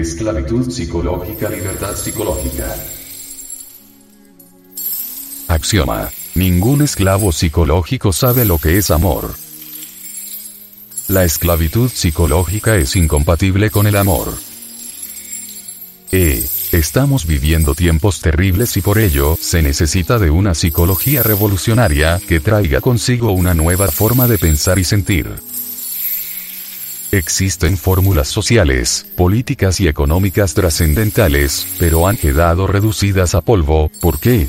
Esclavitud psicológica, libertad psicológica. Axioma. Ningún esclavo psicológico sabe lo que es amor. La esclavitud psicológica es incompatible con el amor. E. Estamos viviendo tiempos terribles y por ello se necesita de una psicología revolucionaria que traiga consigo una nueva forma de pensar y sentir. Existen fórmulas sociales, políticas y económicas trascendentales, pero han quedado reducidas a polvo, ¿por qué?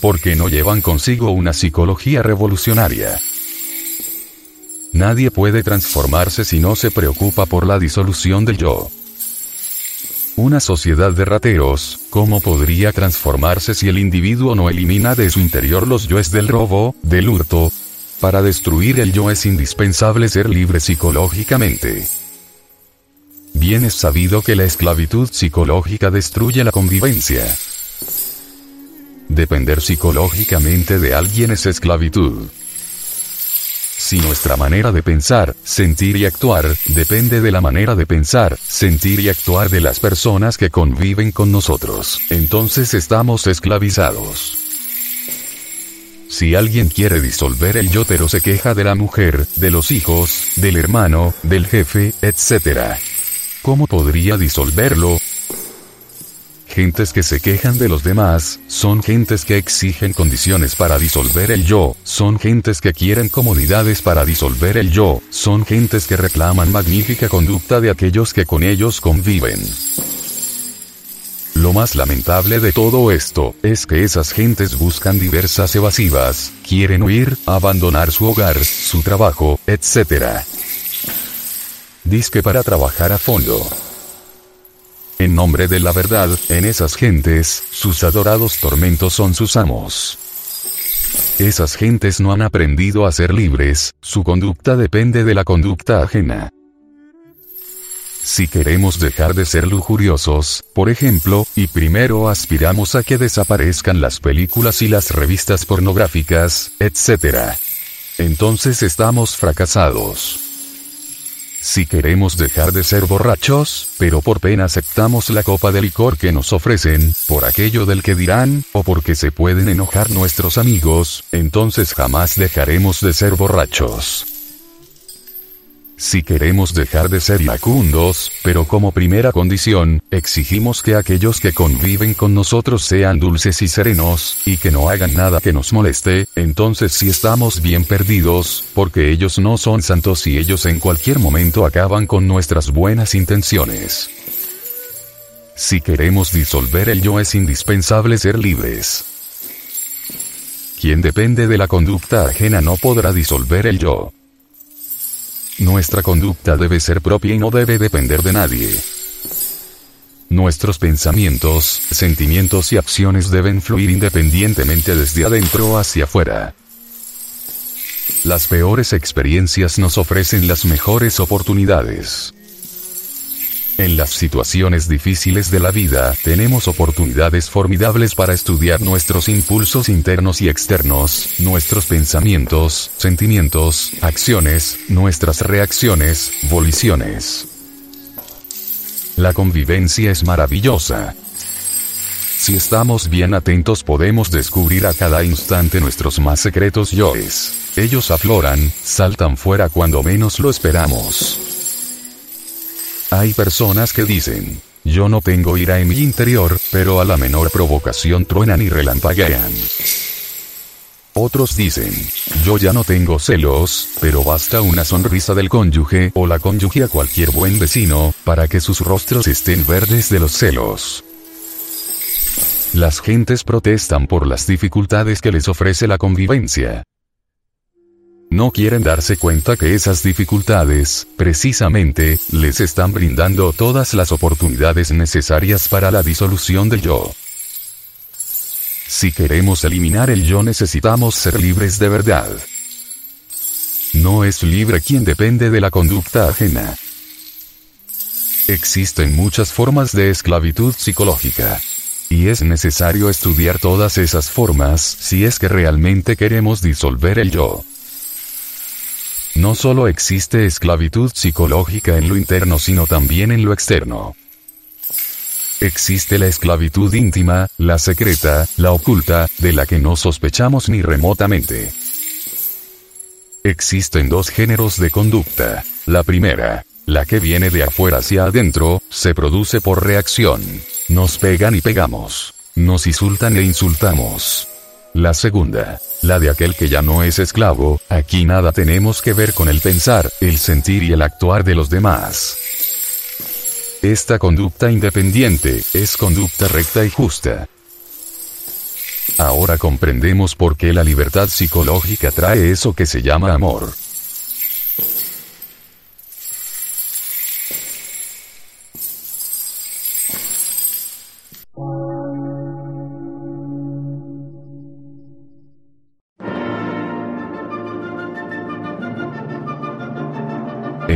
Porque no llevan consigo una psicología revolucionaria. Nadie puede transformarse si no se preocupa por la disolución del yo. Una sociedad de rateros, ¿cómo podría transformarse si el individuo no elimina de su interior los yoes del robo, del hurto? Para destruir el yo es indispensable ser libre psicológicamente. Bien es sabido que la esclavitud psicológica destruye la convivencia. Depender psicológicamente de alguien es esclavitud. Si nuestra manera de pensar, sentir y actuar, depende de la manera de pensar, sentir y actuar de las personas que conviven con nosotros, entonces estamos esclavizados. Si alguien quiere disolver el yo pero se queja de la mujer, de los hijos, del hermano, del jefe, etc. ¿Cómo podría disolverlo? Gentes que se quejan de los demás, son gentes que exigen condiciones para disolver el yo, son gentes que quieren comodidades para disolver el yo, son gentes que reclaman magnífica conducta de aquellos que con ellos conviven. Lo más lamentable de todo esto, es que esas gentes buscan diversas evasivas, quieren huir, abandonar su hogar, su trabajo, etc. Disque para trabajar a fondo. En nombre de la verdad, en esas gentes, sus adorados tormentos son sus amos. Esas gentes no han aprendido a ser libres, su conducta depende de la conducta ajena. Si queremos dejar de ser lujuriosos, por ejemplo, y primero aspiramos a que desaparezcan las películas y las revistas pornográficas, etc. Entonces estamos fracasados. Si queremos dejar de ser borrachos, pero por pena aceptamos la copa de licor que nos ofrecen, por aquello del que dirán, o porque se pueden enojar nuestros amigos, entonces jamás dejaremos de ser borrachos. Si queremos dejar de ser iracundos, pero como primera condición, exigimos que aquellos que conviven con nosotros sean dulces y serenos, y que no hagan nada que nos moleste, entonces sí estamos bien perdidos, porque ellos no son santos y ellos en cualquier momento acaban con nuestras buenas intenciones. Si queremos disolver el yo es indispensable ser libres. Quien depende de la conducta ajena no podrá disolver el yo. Nuestra conducta debe ser propia y no debe depender de nadie. Nuestros pensamientos, sentimientos y acciones deben fluir independientemente desde adentro hacia afuera. Las peores experiencias nos ofrecen las mejores oportunidades. En las situaciones difíciles de la vida, tenemos oportunidades formidables para estudiar nuestros impulsos internos y externos, nuestros pensamientos, sentimientos, acciones, nuestras reacciones, voliciones. La convivencia es maravillosa. Si estamos bien atentos podemos descubrir a cada instante nuestros más secretos yoes. Ellos afloran, saltan fuera cuando menos lo esperamos. Hay personas que dicen, yo no tengo ira en mi interior, pero a la menor provocación truenan y relampaguean. Otros dicen, yo ya no tengo celos, pero basta una sonrisa del cónyuge o la cónyuge a cualquier buen vecino, para que sus rostros estén verdes de los celos. Las gentes protestan por las dificultades que les ofrece la convivencia. No quieren darse cuenta que esas dificultades, precisamente, les están brindando todas las oportunidades necesarias para la disolución del yo. Si queremos eliminar el yo necesitamos ser libres de verdad. No es libre quien depende de la conducta ajena. Existen muchas formas de esclavitud psicológica. Y es necesario estudiar todas esas formas si es que realmente queremos disolver el yo. No solo existe esclavitud psicológica en lo interno sino también en lo externo. Existe la esclavitud íntima, la secreta, la oculta, de la que no sospechamos ni remotamente. Existen dos géneros de conducta. La primera, la que viene de afuera hacia adentro, se produce por reacción. Nos pegan y pegamos. Nos insultan e insultamos. La segunda, la de aquel que ya no es esclavo, aquí nada tenemos que ver con el pensar, el sentir y el actuar de los demás. Esta conducta independiente, es conducta recta y justa. Ahora comprendemos por qué la libertad psicológica trae eso que se llama amor.